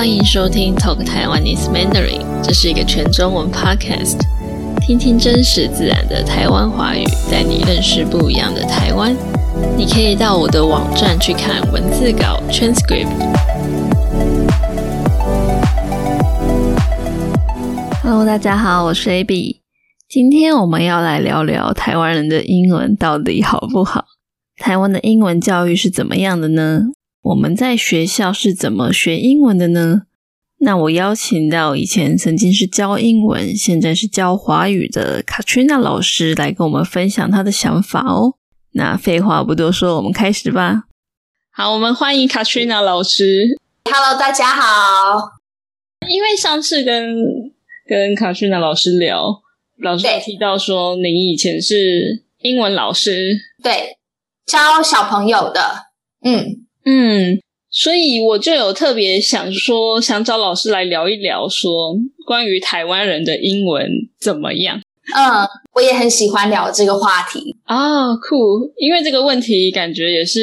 欢迎收听 Talk Taiwanese Mandarin，这是一个全中文 podcast，听听真实自然的台湾华语，带你认识不一样的台湾。你可以到我的网站去看文字稿 transcript。Hello，大家好，我是 Abby，今天我们要来聊聊台湾人的英文到底好不好？台湾的英文教育是怎么样的呢？我们在学校是怎么学英文的呢？那我邀请到以前曾经是教英文，现在是教华语的 Katrina 老师来跟我们分享她的想法哦。那废话不多说，我们开始吧。好，我们欢迎 Katrina 老师。Hello，大家好。因为上次跟跟 Katrina 老师聊，老师有提到说您以前是英文老师，对，教小朋友的，嗯，嗯，所以我就有特别想说，想找老师来聊一聊，说关于台湾人的英文怎么样嗯，我也很喜欢聊这个话题。啊、酷！因为这个问题感觉也是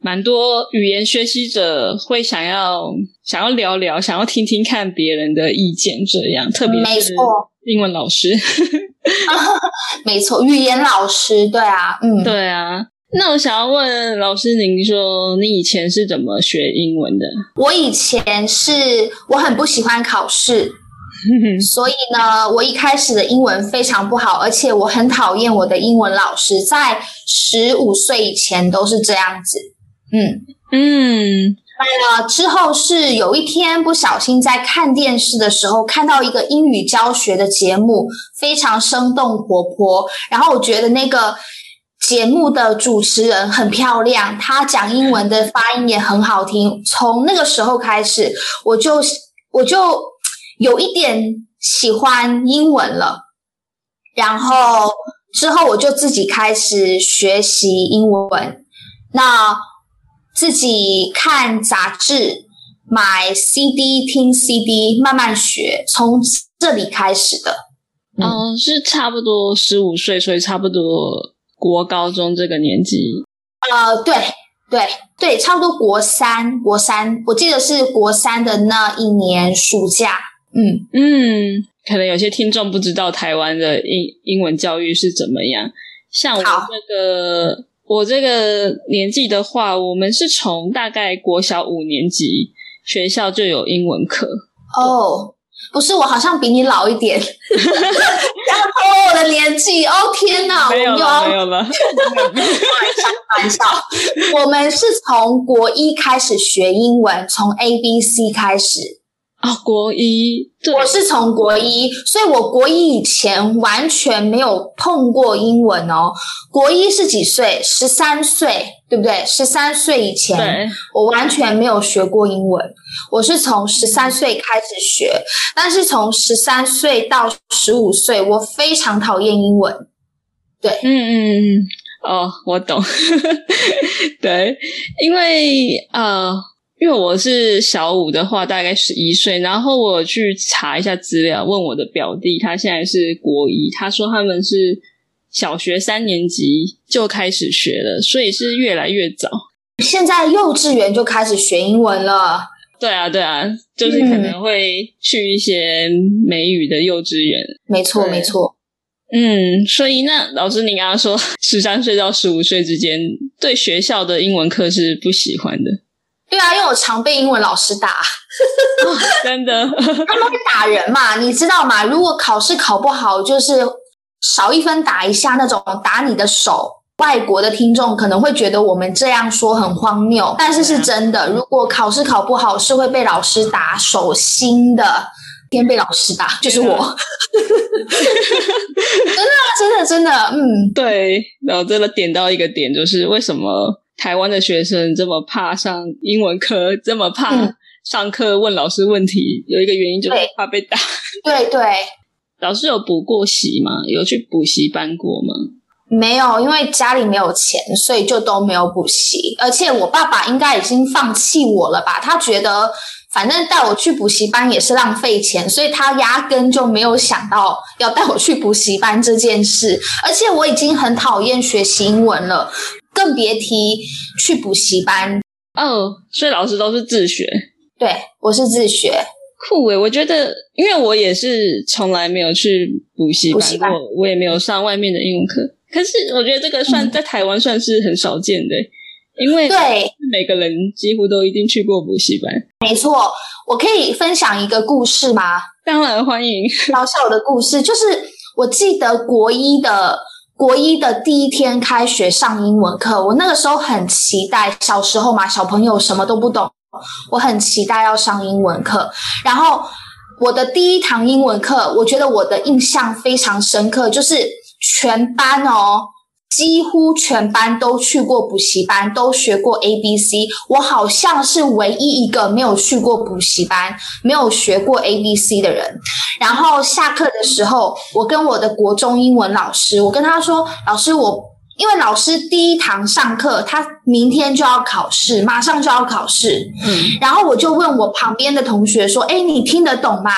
蛮多语言学习者会想要想要聊聊，想要听听看别人的意见，这样特别是英文老师。没错，语言老师，对啊，嗯，对啊，那我想要问老师，您说你以前是怎么学英文的？我以前是我很不喜欢考试，所以呢，我一开始的英文非常不好，而且我很讨厌我的英文老师，在十五岁以前都是这样子，嗯。嗯呃，之后是有一天不小心在看电视的时候看到一个英语教学的节目，非常生动活泼。然后我觉得那个节目的主持人很漂亮，她讲英文的发音也很好听。从那个时候开始，我就我就有一点喜欢英文了。然后之后我就自己开始学习英文。那自己看杂志、买 CD、听 CD，慢慢学，从这里开始的。嗯，是差不多十五岁，所以差不多国高中这个年纪。呃，对对对，差不多国三，国三，我记得是国三的那一年暑假。嗯，嗯，可能有些听众不知道台湾的英英文教育是怎么样。像我好这个我这个年纪的话，我们是从大概国小五年级学校就有英文课。哦，不是，我好像比你老一点，不要偷我的年纪。哦，天哪，我没有了，没有了。开玩笑，我们是从国一开始学英文，从 A B C 开始。啊、国一，对，我是从国一，所以我国一以前完全没有碰过英文哦。国一是几岁？十三岁，对不对？十三岁以前，我完全没有学过英文。我是从十三岁开始学，但是从十三岁到十五岁，我非常讨厌英文。对嗯嗯嗯，哦，我懂。对，因为呃，因为我是小五的话，大概十一岁，然后我去查一下资料，问我的表弟，他现在是国一，他说他们是小学三年级就开始学了，所以是越来越早。现在幼稚园就开始学英文了。对啊，对啊，就是可能会去一些美语的幼稚园。没错，没错。嗯，所以那老师，你刚刚说十三岁到十五岁之间，对学校的英文课是不喜欢的，对啊，因为我常被英文老师打。真的。他们会打人嘛，你知道吗？如果考试考不好，就是少一分打一下那种打你的手。外国的听众可能会觉得我们这样说很荒谬，但是是真的。如果考试考不好，是会被老师打手心的。天被老师打，就是我。真的，真的，真的，嗯，对，然后真的点到一个点，就是为什么台湾的学生这么怕上英文课，这么怕嗯上课问老师问题，有一个原因就是怕被打。对对，老师有补过习吗？有去补习班过吗？没有，因为家里没有钱，所以就都没有补习。而且我爸爸应该已经放弃我了吧？他觉得反正带我去补习班也是浪费钱，所以他压根就没有想到要带我去补习班这件事。而且我已经很讨厌学习英文了，更别提去补习班。哦，所以老师都是自学。对，我是自学。酷诶，我觉得，因为我也是从来没有去补习班过，我也没有上外面的英文课。可是我觉得这个算在台湾算是很少见的，因为对每个人几乎都一定去过补习班。没错，我可以分享一个故事吗？当然欢迎。小小的故事就是，我记得国一的国一的第一天开学上英文课，我那个时候很期待。小时候嘛，小朋友什么都不懂。我很期待要上英文课，然后我的第一堂英文课，我觉得我的印象非常深刻，就是全班哦，几乎全班都去过补习班，都学过 A B C，我好像是唯一一个没有去过补习班、没有学过 A B C 的人。然后下课的时候，我跟我的国中英文老师，我跟他说：“老师，我。”因为老师第一堂上课，他明天就要考试，马上就要考试。嗯，然后我就问我旁边的同学说：“哎，你听得懂吗？”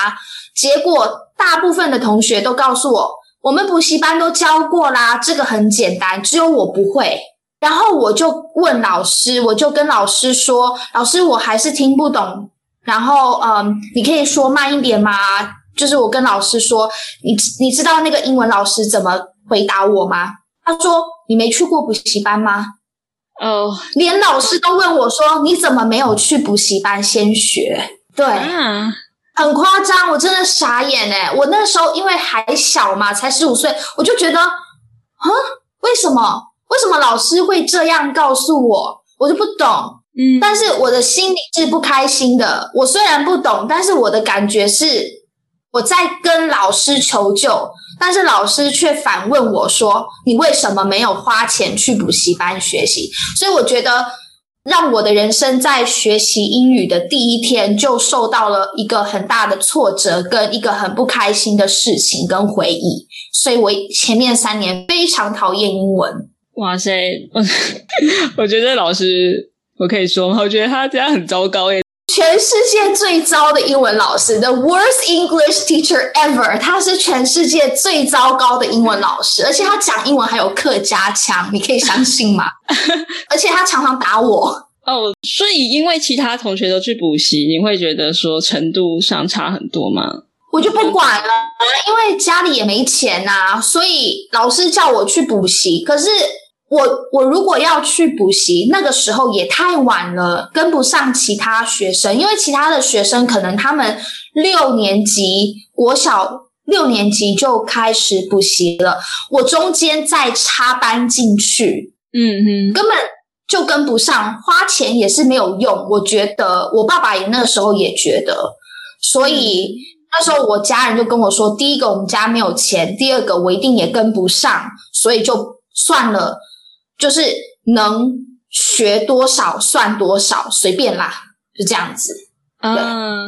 结果大部分的同学都告诉我：“我们补习班都教过啦，这个很简单，只有我不会。”然后我就问老师，我就跟老师说：“老师，我还是听不懂。然后，嗯，你可以说慢一点吗？”就是我跟老师说：“你你知道那个英文老师怎么回答我吗？”他说：“你没去过补习班吗？”哦，连老师都问我说：“你怎么没有去补习班先学？”对，很夸张，我真的傻眼哎！我那时候因为还小嘛，才十五岁，我就觉得，啊，为什么？为什么老师会这样告诉我？我就不懂。嗯，但是我的心里是不开心的。我虽然不懂，但是我的感觉是我在跟老师求救。但是老师却反问我说：“你为什么没有花钱去补习班学习？”所以我觉得，让我的人生在学习英语的第一天就受到了一个很大的挫折，跟一个很不开心的事情跟回忆。所以我前面三年非常讨厌英文。哇塞，我 觉得老师，我可以说吗？我觉得他这样很糟糕耶。全世界最糟的英文老师，the worst English teacher ever。他是全世界最糟糕的英文老师，而且他讲英文还有客家腔，你可以相信吗？而且他常常打我。哦，所以因为其他同学都去补习，你会觉得说程度上差很多吗？我就不管了，因为家里也没钱呐，所以老师叫我去补习，可是。我我如果要去补习，那个时候也太晚了，跟不上其他学生，因为其他的学生可能他们六年级国小六年级就开始补习了，我中间再插班进去，嗯哼，根本就跟不上，花钱也是没有用。我觉得我爸爸也那个时候也觉得，所以那时候我家人就跟我说，第一个我们家没有钱，第二个我一定也跟不上，所以就算了。就是能学多少算多少，随便啦，就这样子。嗯，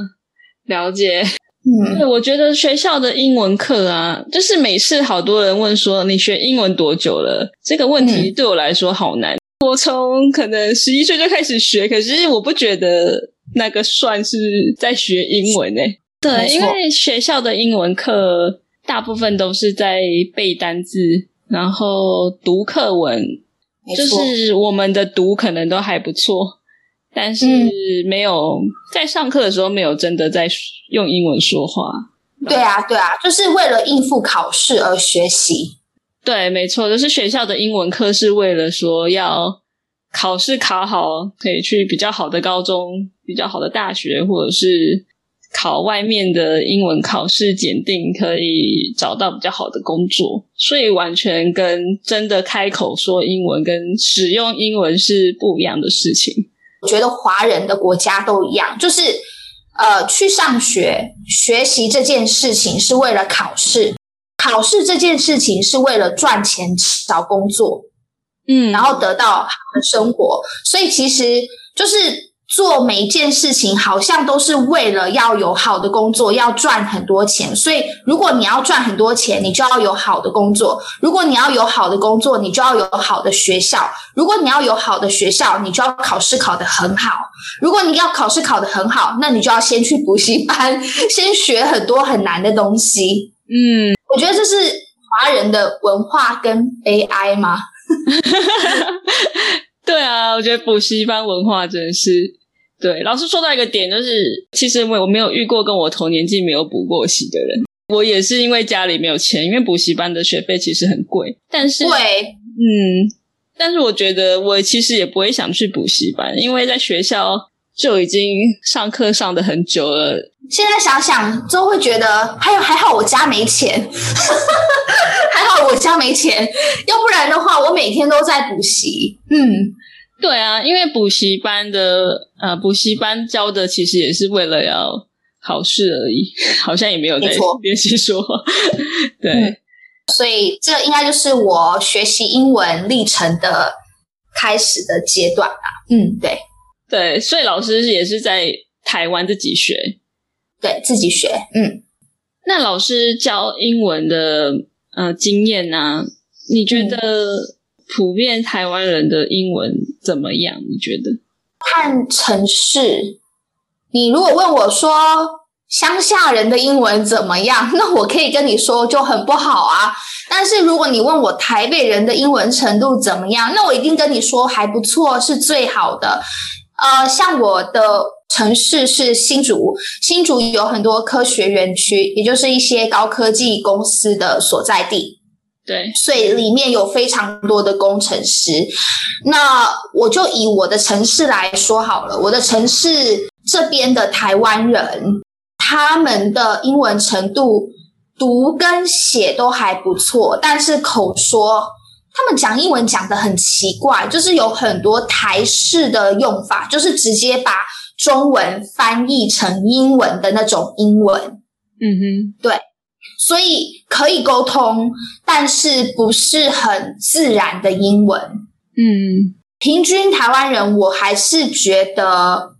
了解。嗯，对我觉得学校的英文课啊，就是每次好多人问说你学英文多久了？这个问题对我来说好难。我从可能十一岁就开始学，可是我不觉得那个算是在学英文诶。对，因为学校的英文课大部分都是在背单字，然后读课文。就是我们的读可能都还不错，但是没有在上课的时候没有真的在用英文说话。对啊，对啊，就是为了应付考试而学习。对，没错，就是学校的英文课是为了说要考试考好，可以去比较好的高中、比较好的大学，或者是。考外面的英文考试检定可以找到比较好的工作，所以完全跟真的开口说英文跟使用英文是不一样的事情。我觉得华人的国家都一样，就是呃，去上学学习这件事情是为了考试，考试这件事情是为了赚钱找工作，嗯，然后得到好的生活。所以其实就是。做每一件事情，好像都是为了要有好的工作，要赚很多钱。所以，如果你要赚很多钱，你就要有好的工作；如果你要有好的工作，你就要有好的学校；如果你要有好的学校，你就要考试考得很好；如果你要考试考得很好，那你就要先去补习班，先学很多很难的东西。嗯，我觉得这是华人的文化跟 AI 吗？对啊，我觉得补习班文化真是。对，老师说到一个点，就是其实我我没有遇过跟我同年纪没有补过习的人。我也是因为家里没有钱，因为补习班的学费其实很贵。但是，贵，嗯，但是我觉得我其实也不会想去补习班，因为在学校就已经上课上的很久了。现在想想，就会觉得还有还好我家没钱，还好我家没钱，要不然的话，我每天都在补习。嗯，对啊，因为补习班的呃，补习班教的其实也是为了要。考试而已，好像也没有在练习说话。对，所以这应该就是我学习英文历程的开始的阶段吧。嗯，对，对，所以老师也是在台湾自己学，对自己学。嗯，那老师教英文的呃经验呢？你觉得普遍台湾人的英文怎么样？你觉得？看城市。你如果问我说乡下人的英文怎么样，那我可以跟你说就很不好啊。但是如果你问我台北人的英文程度怎么样，那我一定跟你说还不错，是最好的。呃，像我的城市是新竹，新竹有很多科学园区，也就是一些高科技公司的所在地。对，所以里面有非常多的工程师。那我就以我的城市来说好了，我的城市。这边的台湾人，他们的英文程度读跟写都还不错，但是口说，他们讲英文讲的很奇怪，就是有很多台式的用法，就是直接把中文翻译成英文的那种英文。嗯哼，对，所以可以沟通，但是不是很自然的英文。嗯，平均台湾人，我还是觉得。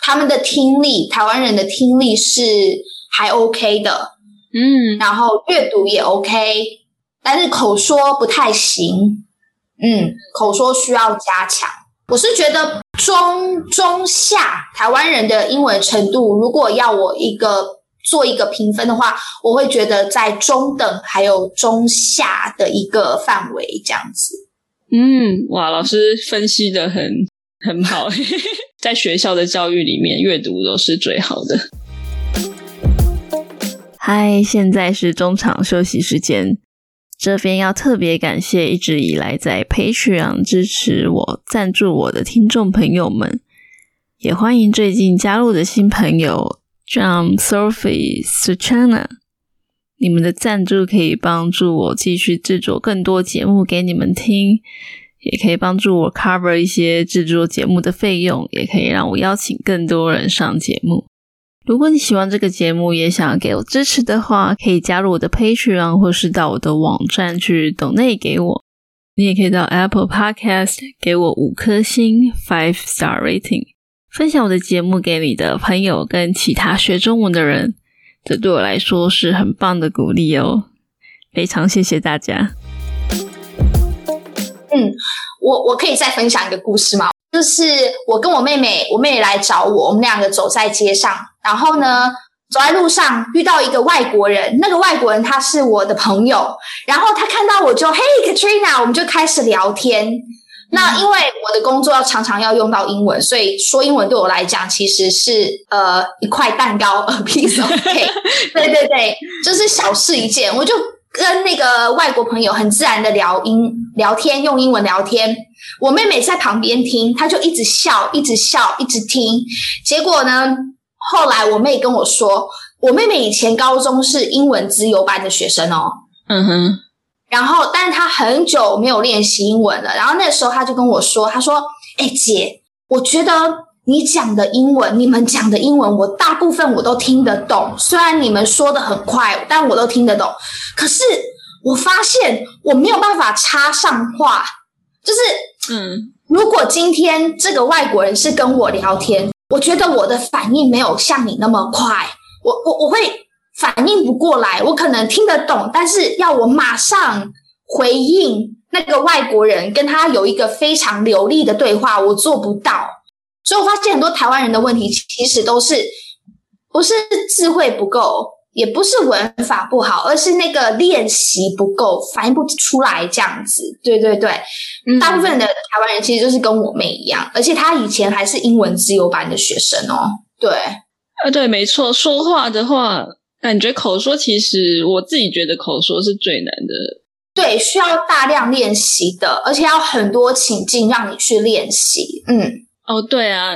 他们的听力，台湾人的听力是还 OK 的，嗯，然后阅读也 OK，但是口说不太行，嗯，口说需要加强。我是觉得中中下台湾人的英文程度，如果要我一个做一个评分的话，我会觉得在中等还有中下的一个范围这样子。嗯，哇，老师分析的很很好。在学校的教育里面，阅读都是最好的。嗨，现在是中场休息时间，这边要特别感谢一直以来在 Patreon 支持我、赞助我的听众朋友们，也欢迎最近加入的新朋友 John、Sophie、Suchana。你们的赞助可以帮助我继续制作更多节目给你们听。也可以帮助我 cover 一些制作节目的费用，也可以让我邀请更多人上节目。如果你喜欢这个节目，也想给我支持的话，可以加入我的 Patreon，或是到我的网站去 donate 给我。你也可以到 Apple Podcast 给我五颗星 five star rating，分享我的节目给你的朋友跟其他学中文的人，这对我来说是很棒的鼓励哦。非常谢谢大家。嗯，我我可以再分享一个故事吗？就是我跟我妹妹，我妹妹来找我，我们两个走在街上，然后呢，走在路上遇到一个外国人，那个外国人他是我的朋友，然后他看到我就嘿，Katrina，我们就开始聊天。那因为我的工作要常常要用到英文，所以说英文对我来讲其实是呃一块蛋糕，a piece of cake。对对对，就是小事一件，我就。跟那个外国朋友很自然的聊英聊天，用英文聊天。我妹妹在旁边听，她就一直笑，一直笑，一直听。结果呢，后来我妹跟我说，我妹妹以前高中是英文资优班的学生哦。嗯哼。然后，但是她很久没有练习英文了。然后那时候，她就跟我说：“她说，哎，姐，我觉得。”你讲的英文，你们讲的英文，我大部分我都听得懂。虽然你们说的很快，但我都听得懂。可是我发现我没有办法插上话，就是，嗯，如果今天这个外国人是跟我聊天，我觉得我的反应没有像你那么快，我我我会反应不过来。我可能听得懂，但是要我马上回应那个外国人，跟他有一个非常流利的对话，我做不到。所以我发现很多台湾人的问题，其实都是不是智慧不够，也不是文法不好，而是那个练习不够，反应不出来这样子。对对对，大部分的台湾人其实就是跟我妹一样，而且她以前还是英文自由班的学生哦。对，啊对，没错，说话的话，感觉口说其实我自己觉得口说是最难的。对，需要大量练习的，而且要很多情境让你去练习。嗯，哦，对啊，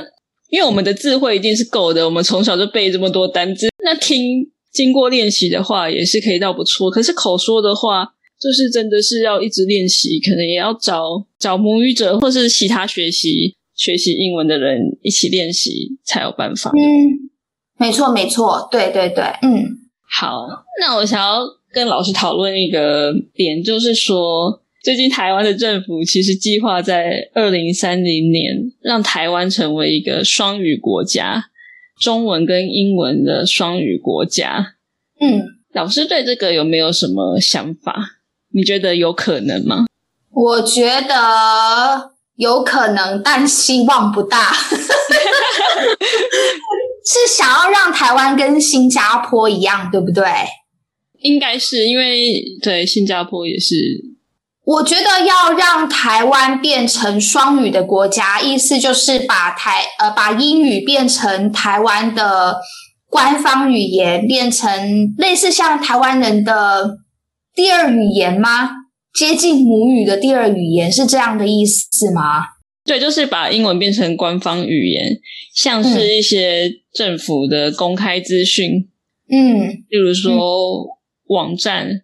因为我们的智慧一定是够的，我们从小就背这么多单字，那听经过练习的话也是可以到不错。可是口说的话，就是真的是要一直练习，可能也要找找母语者或是其他学习学习英文的人一起练习才有办法。嗯，没错，没错，对对对，嗯，好，那我想要。跟老师讨论一个点，就是说，最近台湾的政府其实计划在二零三零年让台湾成为一个双语国家，中文跟英文的双语国家。嗯，老师对这个有没有什么想法？你觉得有可能吗？我觉得有可能，但希望不大。是想要让台湾跟新加坡一样，对不对？应该是因为对新加坡也是，我觉得要让台湾变成双语的国家，意思就是把台呃把英语变成台湾的官方语言，变成类似像台湾人的第二语言吗？接近母语的第二语言是这样的意思吗？对，就是把英文变成官方语言，像是一些政府的公开资讯，嗯，例如说。网站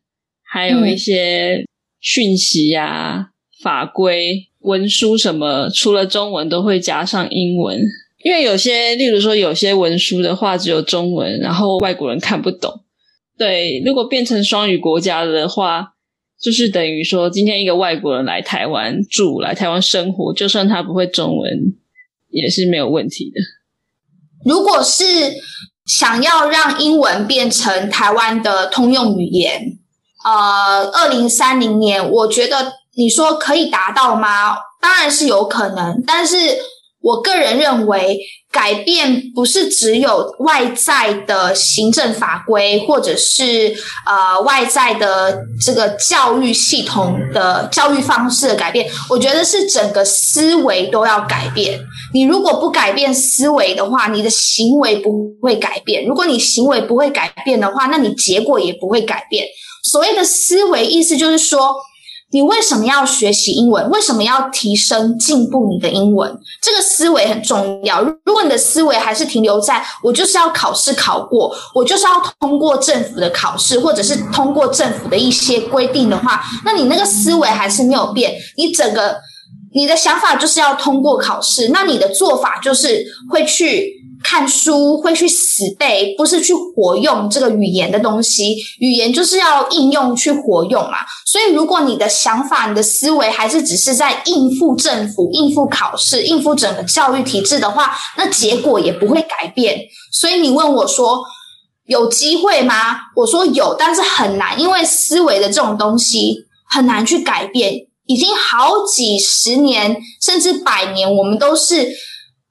还有一些讯息呀、法规、文书什么，除了中文都会加上英文，因为有些，例如说有些文书的话只有中文，然后外国人看不懂。对，如果变成双语国家的话，就是等于说，今天一个外国人来台湾住、来台湾生活，就算他不会中文，也是没有问题的。如果是。想要让英文变成台湾的通用语言，呃，二零三零年，我觉得你说可以达到吗？当然是有可能，但是我个人认为。改变不是只有外在的行政法规，或者是呃外在的这个教育系统的教育方式的改变，我觉得是整个思维都要改变。你如果不改变思维的话，你的行为不会改变。如果你行为不会改变的话，那你结果也不会改变。所谓的思维，意思就是说。你为什么要学习英文？为什么要提升、进步你的英文？这个思维很重要。如果你的思维还是停留在我就是要考试考过，我就是要通过政府的考试，或者是通过政府的一些规定的话，那你那个思维还是没有变。你整个你的想法就是要通过考试，那你的做法就是会去。看书会去死背，不是去活用这个语言的东西。语言就是要应用去活用嘛。所以，如果你的想法、你的思维还是只是在应付政府、应付考试、应付整个教育体制的话，那结果也不会改变。所以，你问我说有机会吗？我说有，但是很难，因为思维的这种东西很难去改变。已经好几十年，甚至百年，我们都是。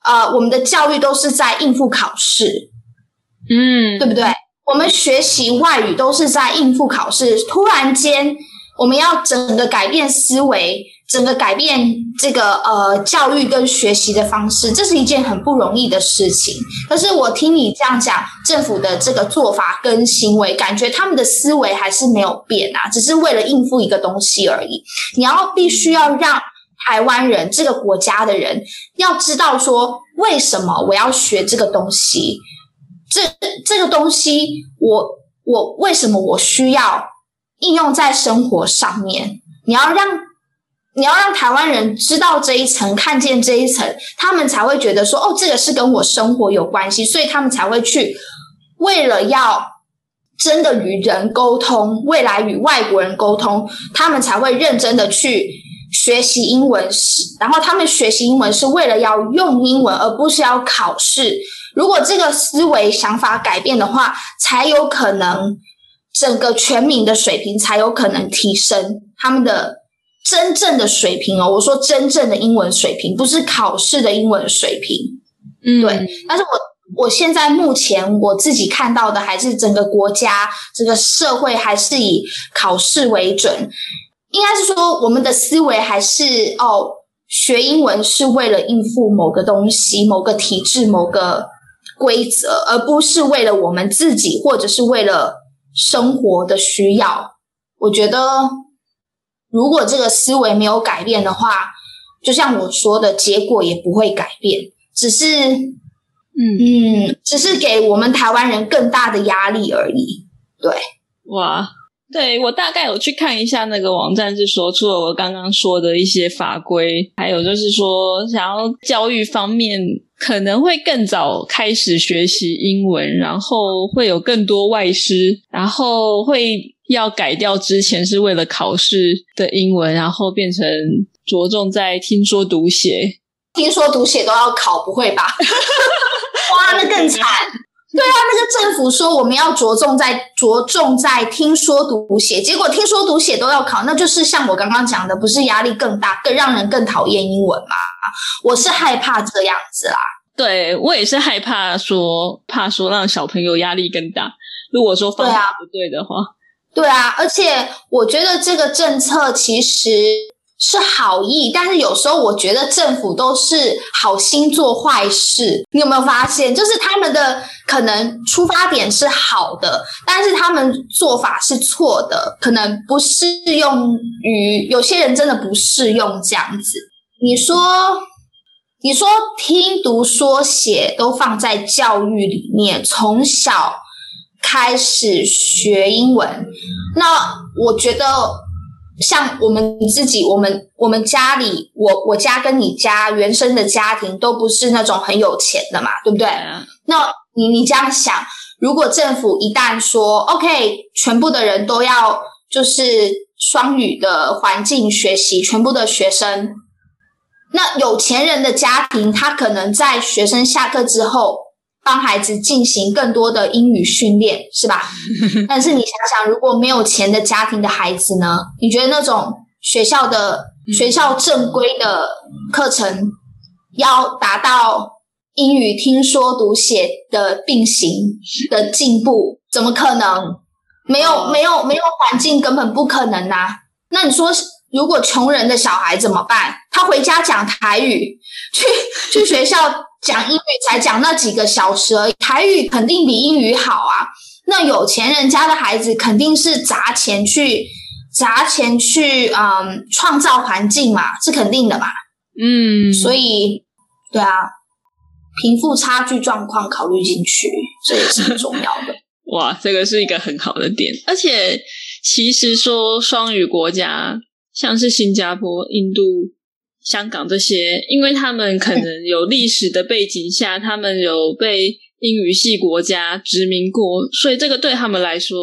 呃，我们的教育都是在应付考试，嗯，对不对？我们学习外语都是在应付考试。突然间，我们要整个改变思维，整个改变这个呃教育跟学习的方式，这是一件很不容易的事情。可是我听你这样讲，政府的这个做法跟行为，感觉他们的思维还是没有变啊，只是为了应付一个东西而已。你要必须要让。台湾人这个国家的人要知道说，为什么我要学这个东西？这这个东西，我我为什么我需要应用在生活上面？你要让你要让台湾人知道这一层，看见这一层，他们才会觉得说，哦，这个是跟我生活有关系，所以他们才会去为了要真的与人沟通，未来与外国人沟通，他们才会认真的去。学习英文是，然后他们学习英文是为了要用英文，而不是要考试。如果这个思维想法改变的话，才有可能整个全民的水平才有可能提升他们的真正的水平哦。我说真正的英文水平，不是考试的英文水平。嗯，对。但是我我现在目前我自己看到的，还是整个国家这个社会还是以考试为准，应该是说我们的思维还是哦，学英文是为了应付某个东西、某个体制、某个规则，而不是为了我们自己或者是为了生活的需要。我觉得，如果这个思维没有改变的话，就像我说的，结果也不会改变，只是。嗯嗯只是给我们台湾人更大的压力而已。对，哇，对我大概有去看一下那个网站，是说除了我刚刚说的一些法规，还有就是说想要教育方面可能会更早开始学习英文，然后会有更多外师，然后会要改掉之前是为了考试的英文，然后变成着重在听说读写。听说读写都要考，不会吧？哇，那更惨！对啊，那个政府说我们要着重在着重在听说读写，结果听说读写都要考，那就是像我刚刚讲的，不是压力更大，更让人更讨厌英文吗？我是害怕这样子啦。对我也是害怕说，怕说让小朋友压力更大。如果说方法不对的话，对啊，而且我觉得这个政策其实。是好意，但是有时候我觉得政府都是好心做坏事。你有没有发现，就是他们的可能出发点是好的，但是他们做法是错的，可能不适用于有些人，真的不适用这样子。你说，你说听读说写都放在教育里面，从小开始学英文，那我觉得。像我们自己，我们我们家里，我我家跟你家原生的家庭都不是那种很有钱的嘛，对不对？那你你这样想，如果政府一旦说 OK，全部的人都要就是双语的环境学习，全部的学生，那有钱人的家庭，他可能在学生下课之后。帮孩子进行更多的英语训练，是吧？但是你想想，如果没有钱的家庭的孩子呢？你觉得那种学校的学校正规的课程要达到英语听说读写的并行的进步，怎么可能？没有没有没有环境，根本不可能呐！那你说，如果穷人的小孩怎么办？他回家讲台语，去去学校。讲英语才讲那几个小时而已，台语肯定比英语好啊。那有钱人家的孩子肯定是砸钱去砸钱去，嗯，创造环境嘛，是肯定的嘛。嗯，所以对啊，贫富差距状况考虑进去，这也是很重要的。哇，这个是一个很好的点。而且其实说双语国家，像是新加坡、印度。香港这些，因为他们可能有历史的背景下，他们有被英语系国家殖民过，所以这个对他们来说，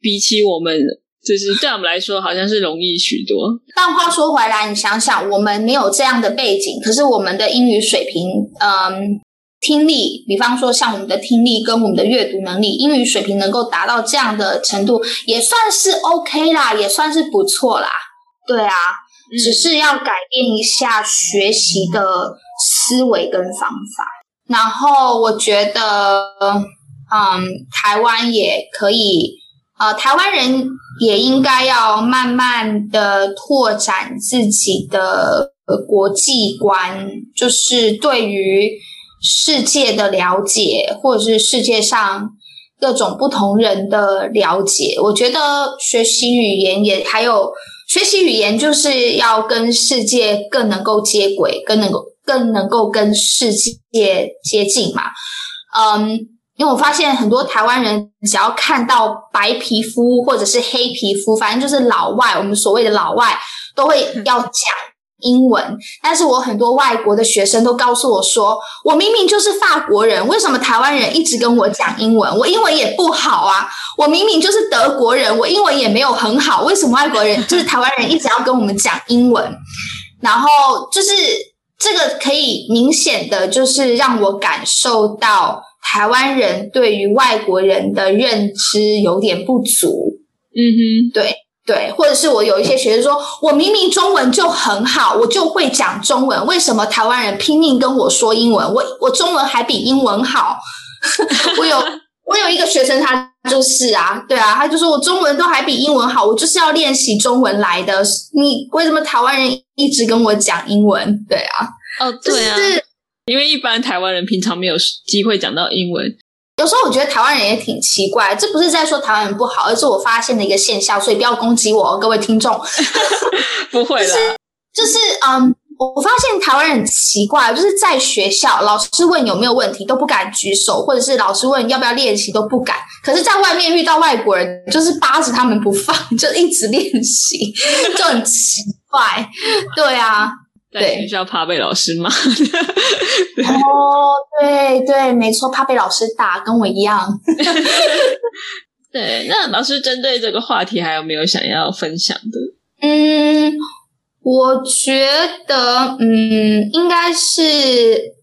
比起我们，就是对我们来说，好像是容易许多。但话说回来，你想想，我们没有这样的背景，可是我们的英语水平，嗯，听力，比方说像我们的听力跟我们的阅读能力，英语水平能够达到这样的程度，也算是 OK 啦，也算是不错啦。对啊。只是要改变一下学习的思维跟方法，然后我觉得，嗯，台湾也可以，呃，台湾人也应该要慢慢的拓展自己的国际观，就是对于世界的了解，或者是世界上各种不同人的了解。我觉得学习语言也还有。学习语言就是要跟世界更能够接轨，更能够更能够跟世界接近嘛。嗯，因为我发现很多台湾人只要看到白皮肤或者是黑皮肤，反正就是老外，我们所谓的老外都会 要讲。英文，但是我很多外国的学生都告诉我说，我明明就是法国人，为什么台湾人一直跟我讲英文？我英文也不好啊，我明明就是德国人，我英文也没有很好，为什么外国人 就是台湾人一直要跟我们讲英文？然后就是这个可以明显的就是让我感受到台湾人对于外国人的认知有点不足。嗯哼，对。对，或者是我有一些学生说，我明明中文就很好，我就会讲中文，为什么台湾人拼命跟我说英文？我我中文还比英文好，我有我有一个学生，他就是啊，对啊，他就说我中文都还比英文好，我就是要练习中文来的。你为什么台湾人一直跟我讲英文？对啊，哦，对啊，因为一般台湾人平常没有机会讲到英文。有时候我觉得台湾人也挺奇怪，这不是在说台湾人不好，而是我发现的一个现象，所以不要攻击我，各位听众。不会的，就是嗯。我发现台湾人很奇怪，就是在学校老师问有没有问题都不敢举手，或者是老师问要不要练习都不敢。可是，在外面遇到外国人，就是扒着他们不放，就一直练习，就很奇怪。对啊，在学校怕被老师骂。哦，对对，没错，怕被老师打，跟我一样。对，那老师针对这个话题还有没有想要分享的？嗯。我觉得，嗯，应该是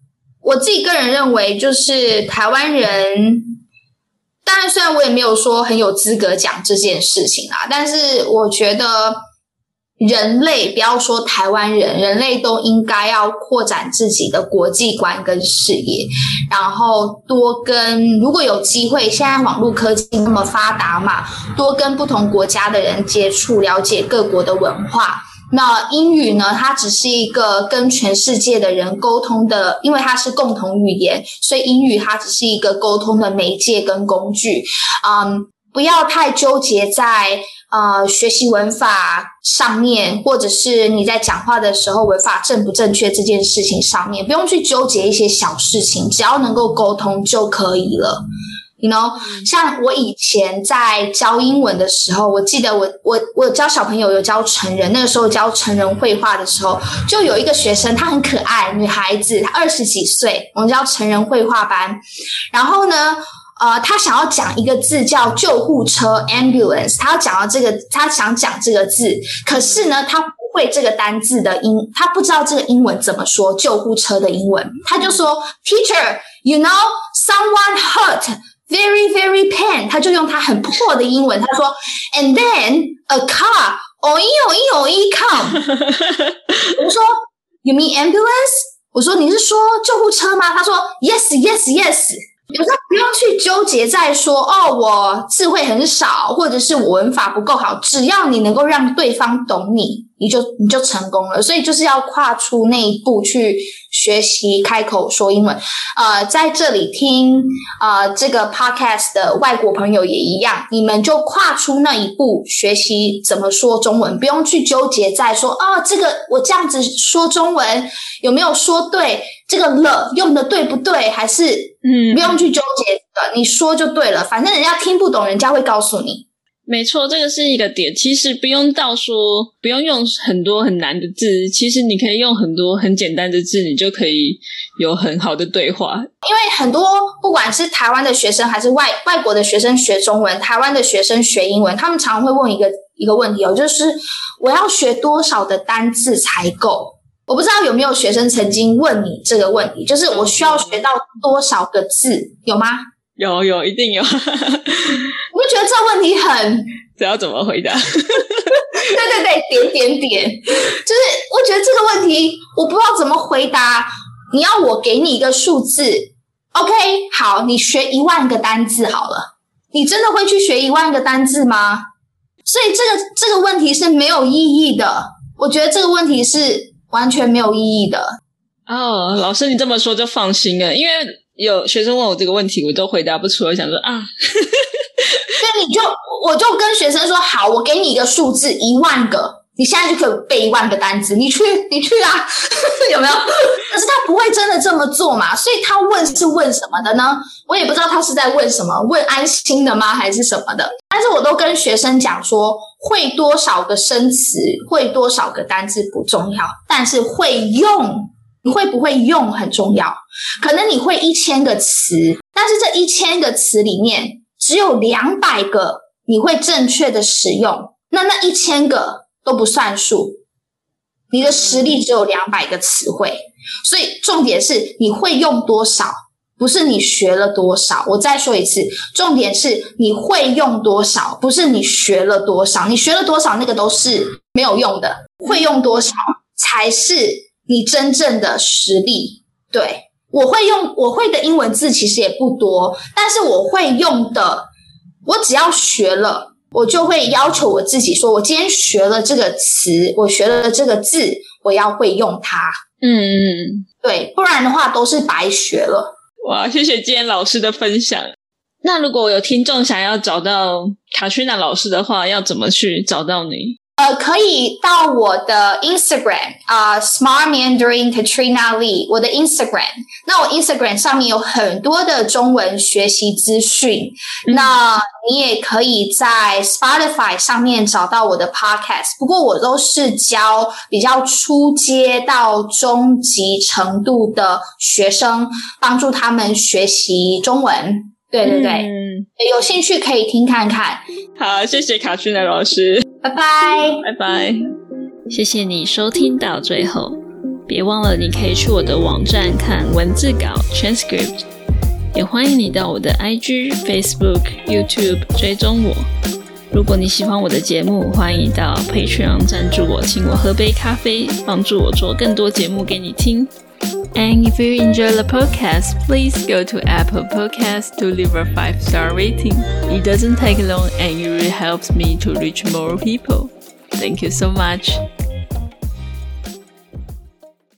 我自己个人认为，就是台湾人。当然，虽然我也没有说很有资格讲这件事情啦，但是我觉得人类不要说台湾人，人类都应该要扩展自己的国际观跟视野，然后多跟如果有机会，现在网络科技那么发达嘛，多跟不同国家的人接触，了解各国的文化。那英语呢？它只是一个跟全世界的人沟通的，因为它是共同语言，所以英语它只是一个沟通的媒介跟工具。嗯，不要太纠结在呃学习文法上面，或者是你在讲话的时候文法正不正确这件事情上面，不用去纠结一些小事情，只要能够沟通就可以了。You know，像我以前在教英文的时候，我记得我我我教小朋友有教成人，那个时候教成人绘画的时候，就有一个学生，她很可爱，女孩子，她二十几岁，我们教成人绘画班。然后呢，呃，他想要讲一个字叫救护车 （ambulance），他要讲到这个，他想讲这个字，可是呢，他不会这个单字的英，他不知道这个英文怎么说救护车的英文，他就说：“Teacher，you know someone hurt。” Very, very pain。他就用他很破的英文，他说，And then a car, oh, yo, yo, yo, come。我说，You mean ambulance？我说你是说救护车吗？他说，Yes, yes, yes。有时候不用去纠结在说，哦，我智慧很少，或者是我文法不够好，只要你能够让对方懂你。你就你就成功了，所以就是要跨出那一步去学习开口说英文。呃，在这里听呃这个 podcast 的外国朋友也一样，你们就跨出那一步学习怎么说中文，不用去纠结在说啊这个我这样子说中文有没有说对，这个了用的对不对，还是嗯不用去纠结的，你说就对了，反正人家听不懂，人家会告诉你。没错，这个是一个点。其实不用到说，不用用很多很难的字，其实你可以用很多很简单的字，你就可以有很好的对话。因为很多不管是台湾的学生还是外外国的学生学中文，台湾的学生学英文，他们常会问一个一个问题哦，就是我要学多少的单字才够？我不知道有没有学生曾经问你这个问题，就是我需要学到多少个字？有吗？有有一定有，我就觉得这问题很，这要怎么回答？对对对，点点点，就是我觉得这个问题我不知道怎么回答。你要我给你一个数字，OK？好，你学一万个单字好了。你真的会去学一万个单字吗？所以这个这个问题是没有意义的。我觉得这个问题是完全没有意义的。哦，老师，你这么说就放心了，因为。有学生问我这个问题，我都回答不出来，想说啊，那你就我就跟学生说好，我给你一个数字一万个，你现在就可以背一万个单词，你去 你去啊，有没有？可是他不会真的这么做嘛，所以他问是问什么的呢？我也不知道他是在问什么，问安心的吗，还是什么的？但是我都跟学生讲说，会多少个生词，会多少个单字不重要，但是会用。你会不会用很重要？可能你会一千个词，但是这一千个词里面只有两百个你会正确的使用，那那一千个都不算数。你的实力只有两百个词汇，所以重点是你会用多少，不是你学了多少。我再说一次，重点是你会用多少，不是你学了多少。你学了多少，那个都是没有用的。会用多少才是。你真正的实力，对我会用我会的英文字其实也不多，但是我会用的，我只要学了，我就会要求我自己说，我今天学了这个词，我学了这个字，我要会用它。嗯嗯，对，不然的话都是白学了。哇，谢谢今天老师的分享。那如果有听众想要找到卡翠娜老师的话，要怎么去找到你？呃，可以到我的 Instagram 啊，Smart Mandarin Katrina Lee，我的 Instagram。那我 Instagram 上面有很多的中文学习资讯。那你也可以在 Spotify 上面找到我的 Podcast。不过我都是教比较初阶到中级程度的学生，帮助他们学习中文。对对对，嗯有兴趣可以听看看。好，谢谢卡逊的老师，拜拜，拜拜，谢谢你收听到最后。别忘了，你可以去我的网站看文字稿 transcript，也欢迎你到我的 IG、Facebook、YouTube 追踪我。如果你喜欢我的节目，欢迎到 Patreon 赞助我，请我喝杯咖啡，帮助我做更多节目给你听。And if you enjoy the podcast, please go to Apple Podcasts to leave a five star rating. It doesn't take long and it really helps me to reach more people. Thank you so much.